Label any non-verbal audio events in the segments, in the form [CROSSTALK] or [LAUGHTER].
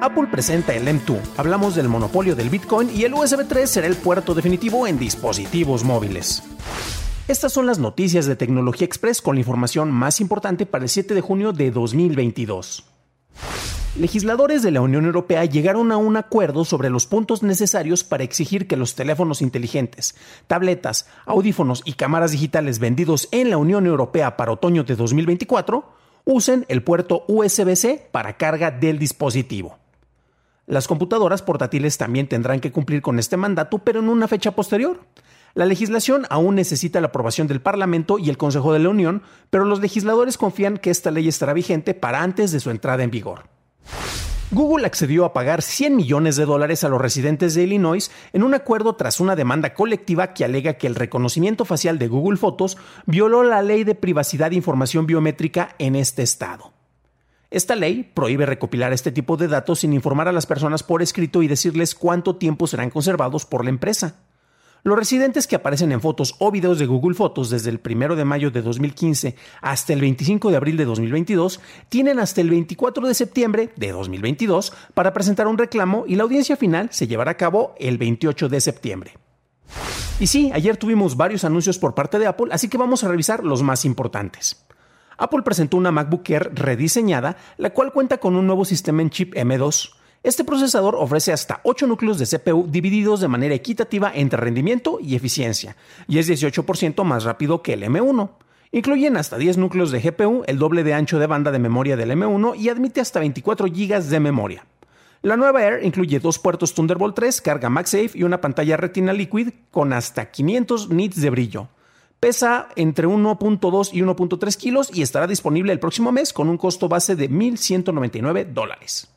Apple presenta el M2. Hablamos del monopolio del Bitcoin y el USB 3 será el puerto definitivo en dispositivos móviles. Estas son las noticias de Tecnología Express con la información más importante para el 7 de junio de 2022. Legisladores de la Unión Europea llegaron a un acuerdo sobre los puntos necesarios para exigir que los teléfonos inteligentes, tabletas, audífonos y cámaras digitales vendidos en la Unión Europea para otoño de 2024 usen el puerto USB-C para carga del dispositivo. Las computadoras portátiles también tendrán que cumplir con este mandato, pero en una fecha posterior. La legislación aún necesita la aprobación del Parlamento y el Consejo de la Unión, pero los legisladores confían que esta ley estará vigente para antes de su entrada en vigor. Google accedió a pagar 100 millones de dólares a los residentes de Illinois en un acuerdo tras una demanda colectiva que alega que el reconocimiento facial de Google Fotos violó la ley de privacidad de información biométrica en este estado. Esta ley prohíbe recopilar este tipo de datos sin informar a las personas por escrito y decirles cuánto tiempo serán conservados por la empresa. Los residentes que aparecen en fotos o videos de Google Fotos desde el 1 de mayo de 2015 hasta el 25 de abril de 2022 tienen hasta el 24 de septiembre de 2022 para presentar un reclamo y la audiencia final se llevará a cabo el 28 de septiembre. Y sí, ayer tuvimos varios anuncios por parte de Apple, así que vamos a revisar los más importantes. Apple presentó una MacBook Air rediseñada, la cual cuenta con un nuevo sistema en chip M2. Este procesador ofrece hasta 8 núcleos de CPU divididos de manera equitativa entre rendimiento y eficiencia, y es 18% más rápido que el M1. Incluyen hasta 10 núcleos de GPU, el doble de ancho de banda de memoria del M1 y admite hasta 24 GB de memoria. La nueva Air incluye dos puertos Thunderbolt 3, carga MagSafe y una pantalla Retina Liquid con hasta 500 nits de brillo. Pesa entre 1.2 y 1.3 kilos y estará disponible el próximo mes con un costo base de 1.199 dólares.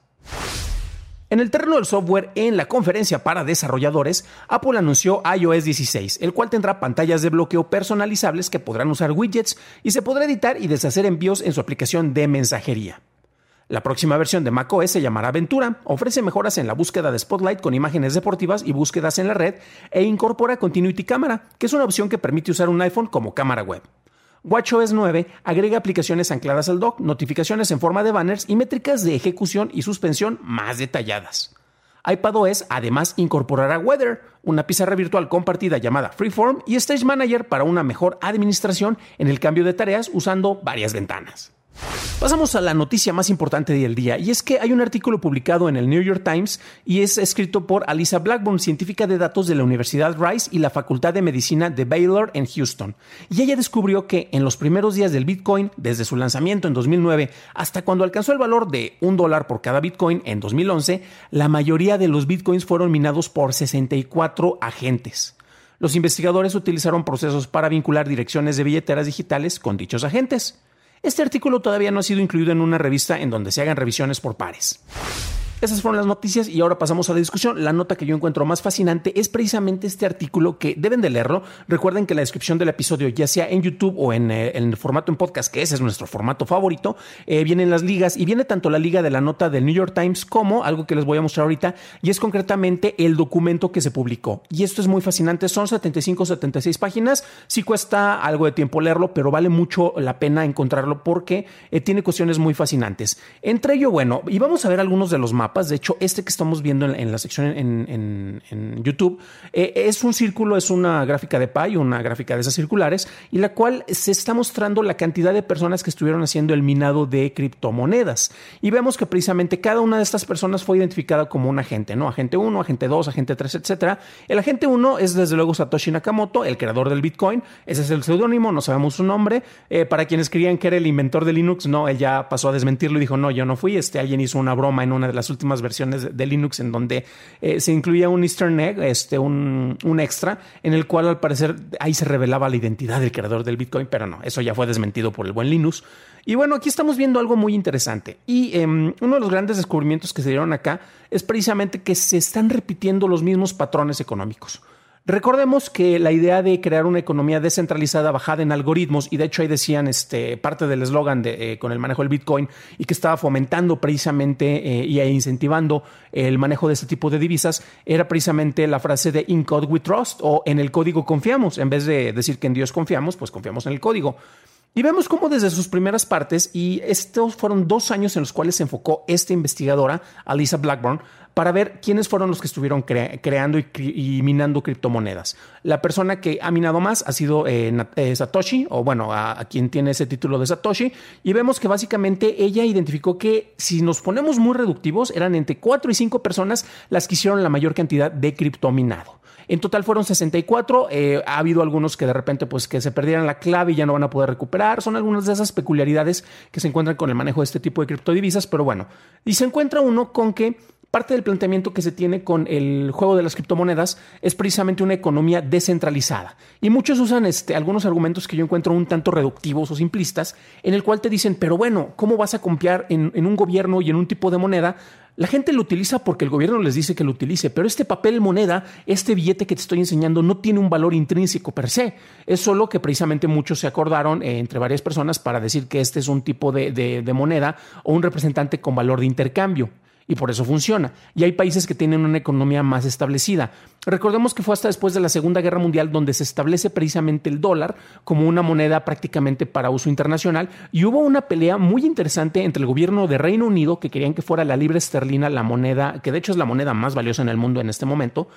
En el terreno del software, en la conferencia para desarrolladores, Apple anunció iOS 16, el cual tendrá pantallas de bloqueo personalizables que podrán usar widgets y se podrá editar y deshacer envíos en su aplicación de mensajería. La próxima versión de macOS se llamará Aventura, ofrece mejoras en la búsqueda de Spotlight con imágenes deportivas y búsquedas en la red e incorpora Continuity Camera, que es una opción que permite usar un iPhone como cámara web. WatchOS 9 agrega aplicaciones ancladas al dock, notificaciones en forma de banners y métricas de ejecución y suspensión más detalladas. iPadOS además incorporará Weather, una pizarra virtual compartida llamada Freeform y Stage Manager para una mejor administración en el cambio de tareas usando varias ventanas. Pasamos a la noticia más importante del día, y es que hay un artículo publicado en el New York Times y es escrito por Alisa Blackburn, científica de datos de la Universidad Rice y la Facultad de Medicina de Baylor en Houston. Y ella descubrió que en los primeros días del Bitcoin, desde su lanzamiento en 2009 hasta cuando alcanzó el valor de un dólar por cada Bitcoin en 2011, la mayoría de los Bitcoins fueron minados por 64 agentes. Los investigadores utilizaron procesos para vincular direcciones de billeteras digitales con dichos agentes. Este artículo todavía no ha sido incluido en una revista en donde se hagan revisiones por pares. Esas fueron las noticias y ahora pasamos a la discusión. La nota que yo encuentro más fascinante es precisamente este artículo que deben de leerlo. Recuerden que la descripción del episodio, ya sea en YouTube o en, eh, el formato en podcast, que ese es nuestro formato favorito, eh, vienen las ligas y viene tanto la liga de la nota del New York Times como algo que les voy a mostrar ahorita y es concretamente el documento que se publicó. Y esto es muy fascinante. Son 75 76 páginas. Sí cuesta algo de tiempo leerlo, pero vale mucho la pena encontrarlo porque eh, tiene cuestiones muy fascinantes. Entre ello, bueno, y vamos a ver algunos de los mapas De hecho, este que estamos viendo en, la sección en, YouTube eh, es un círculo, es una gráfica de Pi, una gráfica de esas circulares, y la cual se está mostrando la cantidad de personas que estuvieron haciendo el minado de criptomonedas. Y vemos que precisamente cada una de estas personas fue identificada como un agente, ¿no? Agente 1, agente 2, agente 3, etcétera. El agente 1 es desde luego Satoshi Nakamoto, el creador del Bitcoin. Ese es el seudónimo, no sabemos su nombre. Eh, para quienes creían que era el inventor de Linux, no, él ya pasó a desmentirlo y dijo, no, yo no fui. Este, alguien hizo una broma en una de las últimas versiones de, Linux en donde eh, se incluía un easter egg, este, un, un extra, en el cual al parecer ahí se revelaba la identidad del creador del Bitcoin, pero no, eso ya fue desmentido por el buen Linux. Y bueno, aquí estamos viendo algo muy interesante. Y em, uno de los grandes descubrimientos que se dieron acá es precisamente que se están repitiendo los mismos patrones económicos. Recordemos que la idea de crear una economía descentralizada bajada en algoritmos, y de hecho ahí decían este, parte del eslogan de, eh, con el manejo del Bitcoin, y que estaba fomentando precisamente eh, y incentivando el manejo de este tipo de divisas, era precisamente la frase de In Code We Trust o en el código confiamos. En vez de decir que en Dios confiamos, pues confiamos en el código. Y vemos cómo desde sus primeras partes, y estos fueron dos años en los cuales se enfocó esta investigadora, Alisa Blackburn, para ver quiénes fueron los que estuvieron creando y, minando criptomonedas. La persona que ha minado más ha sido eh, eh, Satoshi, o bueno, a, quien tiene ese título de Satoshi, y vemos que básicamente ella identificó que si nos ponemos muy reductivos, eran entre cuatro y cinco personas las que hicieron la mayor cantidad de criptominado. En total fueron 64. Eh, ha habido algunos que de repente pues que se perdieran la clave y ya no van a poder recuperar. Son algunas de esas peculiaridades que se encuentran con el manejo de este tipo de criptodivisas, pero bueno. Y se encuentra uno con que parte del planteamiento que se tiene con el juego de las criptomonedas es precisamente una economía descentralizada. Y muchos usan este, algunos argumentos que yo encuentro un tanto reductivos o simplistas, en el cual te dicen, pero bueno, ¿cómo vas a confiar en, un gobierno y en un tipo de moneda la gente lo utiliza porque el gobierno les dice que lo utilice, pero este papel moneda, este billete que te estoy enseñando, no tiene un valor intrínseco per se. Es solo que precisamente muchos se acordaron eh, entre varias personas para decir que este es un tipo de moneda o un representante con valor de intercambio y por eso funciona. Y hay países que tienen una economía más establecida. Recordemos que fue hasta después de la Segunda Guerra Mundial donde se establece precisamente el dólar como una moneda prácticamente para uso internacional y hubo una pelea muy interesante entre el gobierno de Reino Unido que querían que fuera la libra esterlina la moneda, que de hecho es la moneda más valiosa en el mundo en este momento,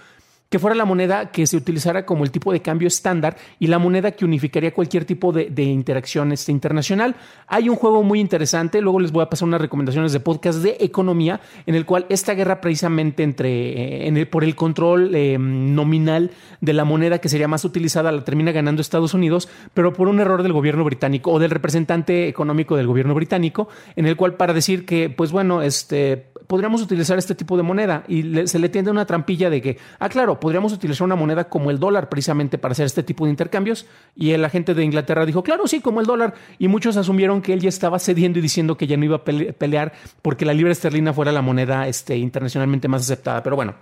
que fuera la moneda que se utilizara como el tipo de cambio estándar y la moneda que unificaría cualquier tipo de, interacción este, internacional. Hay un juego muy interesante, luego les voy a pasar unas recomendaciones de podcast de economía, en el cual esta guerra precisamente entre, eh, por el control eh, nominal de la moneda que sería más utilizada la termina ganando Estados Unidos, pero por un error del gobierno británico o del representante económico del gobierno británico, en el cual para decir que, pues bueno, este, podríamos utilizar este tipo de moneda y se le tiende una trampilla de que, ah, claro, podríamos utilizar una moneda como el dólar precisamente para hacer este tipo de intercambios. Y el agente de Inglaterra dijo, claro, sí, como el dólar. Y muchos asumieron que él ya estaba cediendo y diciendo que ya no iba a pelear porque la libra esterlina fuera la moneda este, internacionalmente más aceptada. Pero bueno,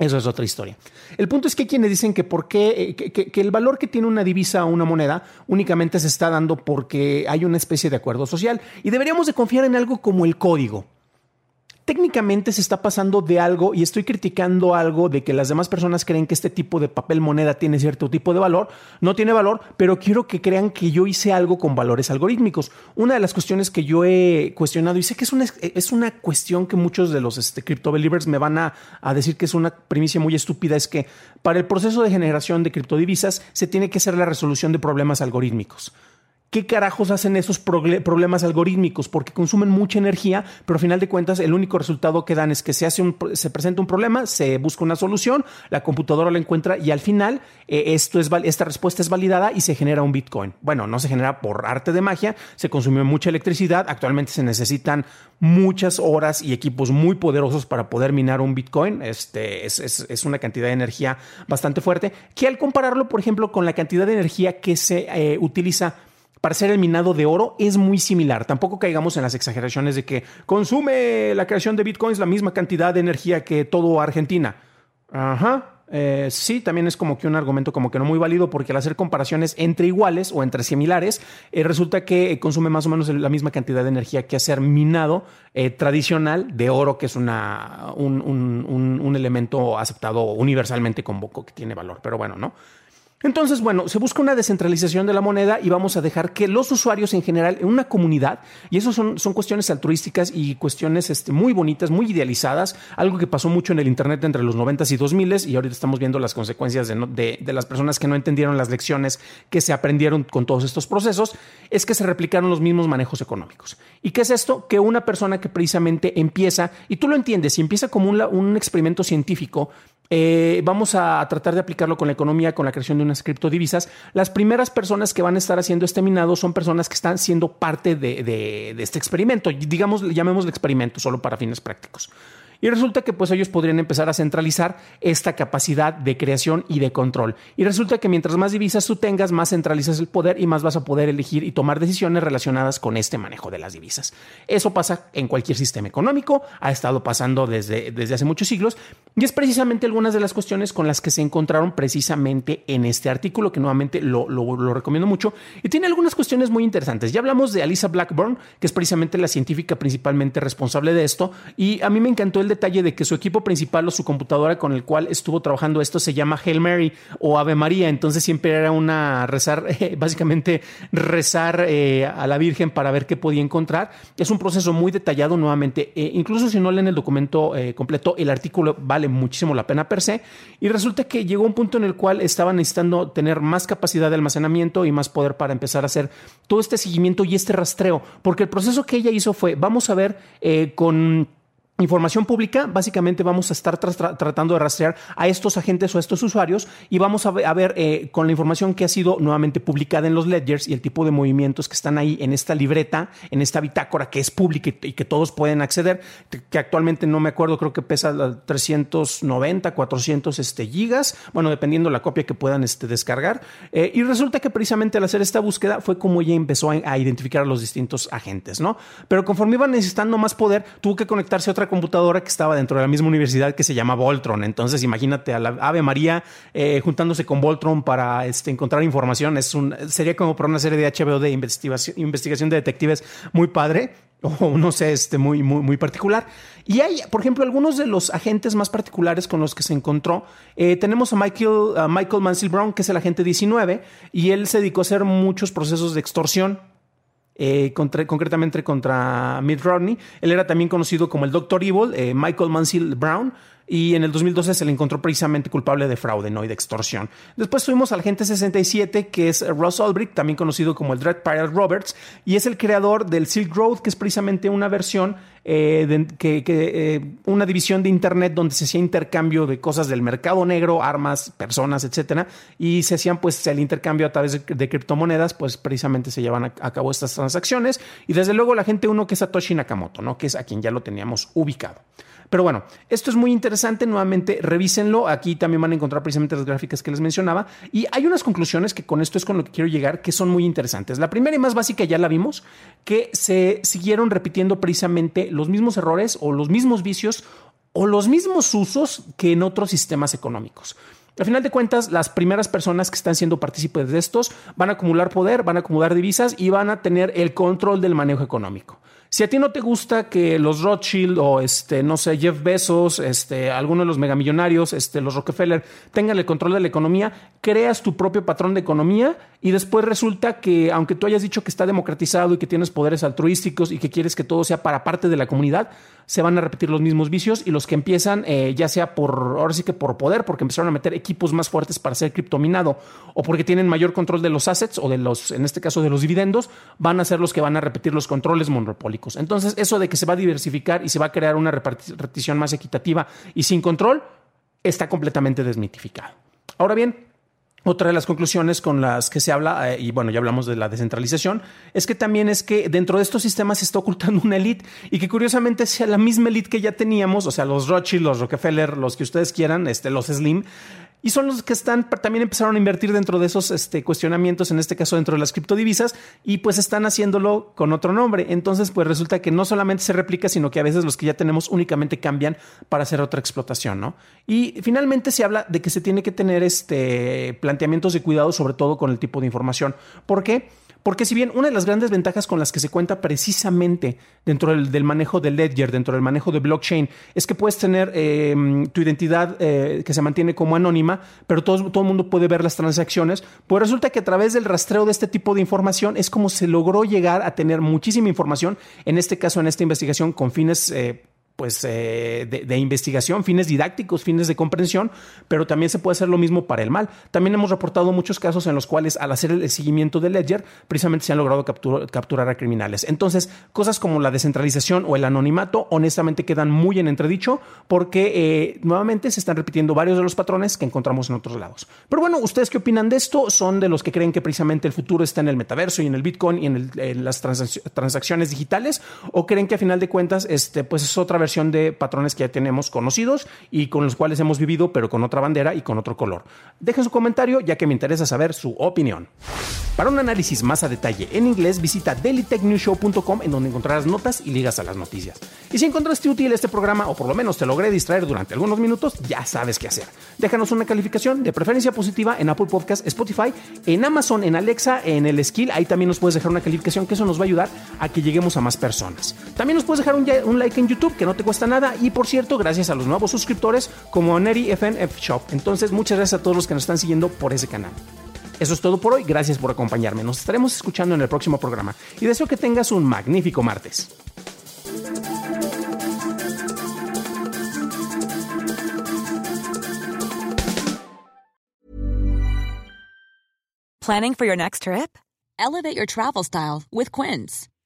eso es otra historia. El punto es que quienes dicen que, por qué, eh, que, el valor que tiene una divisa o una moneda únicamente se está dando porque hay una especie de acuerdo social y deberíamos de confiar en algo como el código técnicamente se está pasando de algo y estoy criticando algo de que las demás personas creen que este tipo de papel moneda tiene cierto tipo de valor, no tiene valor, pero quiero que crean que yo hice algo con valores algorítmicos. Una de las cuestiones que yo he cuestionado y sé que es una, es una cuestión que muchos de los este, crypto believers me van a, a decir que es una primicia muy estúpida, es que para el proceso de generación de criptodivisas se tiene que hacer la resolución de problemas algorítmicos. ¿Qué carajos hacen esos problemas algorítmicos? Porque consumen mucha energía, pero al final de cuentas el único resultado que dan es que se, hace un, se presenta un problema, se busca una solución, la computadora la encuentra y al final eh, esto es, esta respuesta es validada y se genera un Bitcoin. Bueno, no se genera por arte de magia, se consume mucha electricidad, actualmente se necesitan muchas horas y equipos muy poderosos para poder minar un Bitcoin. Este, es, es, una cantidad de energía bastante fuerte, que al compararlo, por ejemplo, con la cantidad de energía que se eh, utiliza para ser el minado de oro es muy similar. Tampoco caigamos en las exageraciones de que consume la creación de bitcoins la misma cantidad de energía que todo Argentina. Ajá. Eh, sí, también es como que un argumento como que no muy válido porque al hacer comparaciones entre iguales o entre similares, eh, resulta que consume más o menos la misma cantidad de energía que hacer minado eh, tradicional de oro, que es un, elemento aceptado universalmente con poco que tiene valor. Pero bueno, ¿no? Entonces, bueno, se busca una descentralización de la moneda y vamos a dejar que los usuarios en general, en una comunidad, y eso son, son cuestiones altruísticas y cuestiones este, muy bonitas, muy idealizadas, algo que pasó mucho en el Internet entre los 90 y 2000 y ahorita estamos viendo las consecuencias de, de, las personas que no entendieron las lecciones que se aprendieron con todos estos procesos, es que se replicaron los mismos manejos económicos. ¿Y qué es esto? Que una persona que precisamente empieza, y tú lo entiendes, si empieza como un, un experimento científico, eh, vamos a tratar de aplicarlo con la economía, con la creación de unas criptodivisas. Las primeras personas que van a estar haciendo este minado son personas que están siendo parte de, este experimento. Digamos, llamémoslo experimento, solo para fines prácticos. Y resulta que pues ellos podrían empezar a centralizar esta capacidad de creación y de control. Y resulta que mientras más divisas tú tengas, más centralizas el poder y más vas a poder elegir y tomar decisiones relacionadas con este manejo de las divisas. Eso pasa en cualquier sistema económico, ha estado pasando desde, desde hace muchos siglos y es precisamente algunas de las cuestiones con las que se encontraron precisamente en este artículo que nuevamente lo, lo, recomiendo mucho y tiene algunas cuestiones muy interesantes. Ya hablamos de Alisa Blackburn, que es precisamente la científica principalmente responsable de esto y a mí me encantó el detalle de que su equipo principal o su computadora con el cual estuvo trabajando esto se llama Hail Mary o Ave María. Entonces siempre era una rezar, [LAUGHS] básicamente rezar eh, a la Virgen para ver qué podía encontrar. Es un proceso muy detallado nuevamente. Eh, incluso si no leen el documento eh, completo, el artículo vale muchísimo la pena per se. Y resulta que llegó un punto en el cual estaban necesitando tener más capacidad de almacenamiento y más poder para empezar a hacer todo este seguimiento y este rastreo. Porque el proceso que ella hizo fue, vamos a ver con información pública, básicamente vamos a estar tratando de rastrear a estos agentes o a estos usuarios y vamos a ver, eh, con la información que ha sido nuevamente publicada en los ledgers y el tipo de movimientos que están ahí en esta libreta, en esta bitácora que es pública y, que todos pueden acceder, que actualmente no me acuerdo, creo que pesa 390, 400 este, gigas, bueno, dependiendo la copia que puedan este, descargar. Eh, y resulta que precisamente al hacer esta búsqueda fue como ella empezó a, a identificar a los distintos agentes, ¿no? Pero conforme iba necesitando más poder, tuvo que conectarse a otra computadora que estaba dentro de la misma universidad que se llama Voltron. Entonces, imagínate a la Ave María eh, juntándose con Voltron para este, encontrar información. Es un, sería como para una serie de HBO de investigación, investigación de detectives muy padre [LAUGHS] o no sé, este, muy, muy, particular. Y hay, por ejemplo, algunos de los agentes más particulares con los que se encontró. Eh, tenemos a Michael, a Michael Mansell Brown, que es el agente 19, y él se dedicó a hacer muchos procesos de extorsión eh, concretamente contra Mitt Romney. Él era también conocido como el Dr. Evil, eh, Michael Mansell Brown, y en el 2012 se le encontró precisamente culpable de fraude, ¿no? Y de extorsión. Después tuvimos al agente 67, que es Ross Ulbricht, también conocido como el Dread Pirate Roberts, y es el creador del Silk Road, que es precisamente una versión eh, que, eh, una división de Internet donde se hacía intercambio de cosas del mercado negro, armas, personas, etcétera, y se hacían pues el intercambio a través de, criptomonedas, pues precisamente se llevan a, a, cabo estas transacciones. Y desde luego la gente uno que es Satoshi Nakamoto, ¿no? Que es a quien ya lo teníamos ubicado. Pero bueno, esto es muy interesante. Nuevamente, revísenlo. Aquí también van a encontrar precisamente las gráficas que les mencionaba. Y hay unas conclusiones que con esto es con lo que quiero llegar, que son muy interesantes. La primera y más básica ya la vimos, que se siguieron repitiendo precisamente los mismos errores o los mismos vicios o los mismos usos que en otros sistemas económicos. Al final de cuentas, las primeras personas que están siendo partícipes de estos van a acumular poder, van a acumular divisas y van a tener el control del manejo económico. Si a ti no te gusta que los Rothschild o este, no sé, Jeff Bezos, este, alguno de los megamillonarios, este, los Rockefeller, tengan el control de la economía, creas tu propio patrón de economía y después resulta que, aunque tú hayas dicho que está democratizado y que tienes poderes altruísticos y que quieres que todo sea para parte de la comunidad, se van a repetir los mismos vicios y los que empiezan, eh, ya sea por, ahora sí que por poder, porque empezaron a meter equipos más fuertes para ser criptominado o porque tienen mayor control de los assets o de los, en este caso de los dividendos, van a ser los que van a repetir los controles monopólicos. Entonces, eso de que se va a diversificar y se va a crear una repartición más equitativa y sin control, está completamente desmitificado. Ahora bien, otra de las conclusiones con las que se habla, eh, y bueno, ya hablamos de la descentralización, es que también es que dentro de estos sistemas se está ocultando una élite y que curiosamente sea la misma élite que ya teníamos, o sea, los Rothschild, los Rockefeller, los que ustedes quieran, este, los Slim, y son los que están, también empezaron a invertir dentro de esos este, cuestionamientos, en este caso dentro de las criptodivisas, y pues están haciéndolo con otro nombre. Entonces, pues resulta que no solamente se replica, sino que a veces los que ya tenemos únicamente cambian para hacer otra explotación, ¿no? Y finalmente se habla de que se tiene que tener este, planteamientos de cuidado, sobre todo con el tipo de información. ¿Por qué? Porque si bien una de las grandes ventajas con las que se cuenta precisamente dentro del, manejo de Ledger, dentro del manejo de blockchain, es que puedes tener em, tu identidad eh, que se mantiene como anónima, pero todo, todo el mundo puede ver las transacciones, pues resulta que a través del rastreo de este tipo de información es como se logró llegar a tener muchísima información, en este caso, en esta investigación, con fines eh, pues, eh, de, investigación, fines didácticos, fines de comprensión, pero también se puede hacer lo mismo para el mal. También hemos reportado muchos casos en los cuales al hacer el seguimiento de Ledger, precisamente se han logrado capturar a criminales. Entonces, cosas como la descentralización o el anonimato, honestamente quedan muy en entredicho porque eh, nuevamente se están repitiendo varios de los patrones que encontramos en otros lados. Pero bueno, ¿ustedes qué opinan de esto? ¿Son de los que creen que precisamente el futuro está en el metaverso y en el Bitcoin y en, las transacciones digitales? ¿O creen que a final de cuentas este, pues es otra versión de patrones que ya tenemos conocidos y con los cuales hemos vivido, pero con otra bandera y con otro color. Dejen su comentario ya que me interesa saber su opinión. Para un análisis más a detalle en inglés, visita dailytechnewshow.com en donde encontrarás notas y ligas a las noticias. Y si encontraste útil este programa o por lo menos te logré distraer durante algunos minutos, ya sabes qué hacer. Déjanos una calificación de preferencia positiva en Apple Podcast, Spotify, en Amazon, en Alexa, en el Skill. Ahí también nos puedes dejar una calificación que eso nos va a ayudar a que lleguemos a más personas. También nos puedes dejar un, un like en YouTube que no cuesta nada. Y por cierto, gracias a los nuevos suscriptores como Neri FNF Shop. Entonces, muchas gracias a todos los que nos están siguiendo por ese canal. Eso es todo por hoy. Gracias por acompañarme. Nos estaremos escuchando en el próximo programa. Y deseo que tengas un magnífico martes. Planning for your next trip? Elevate your travel style with Quince.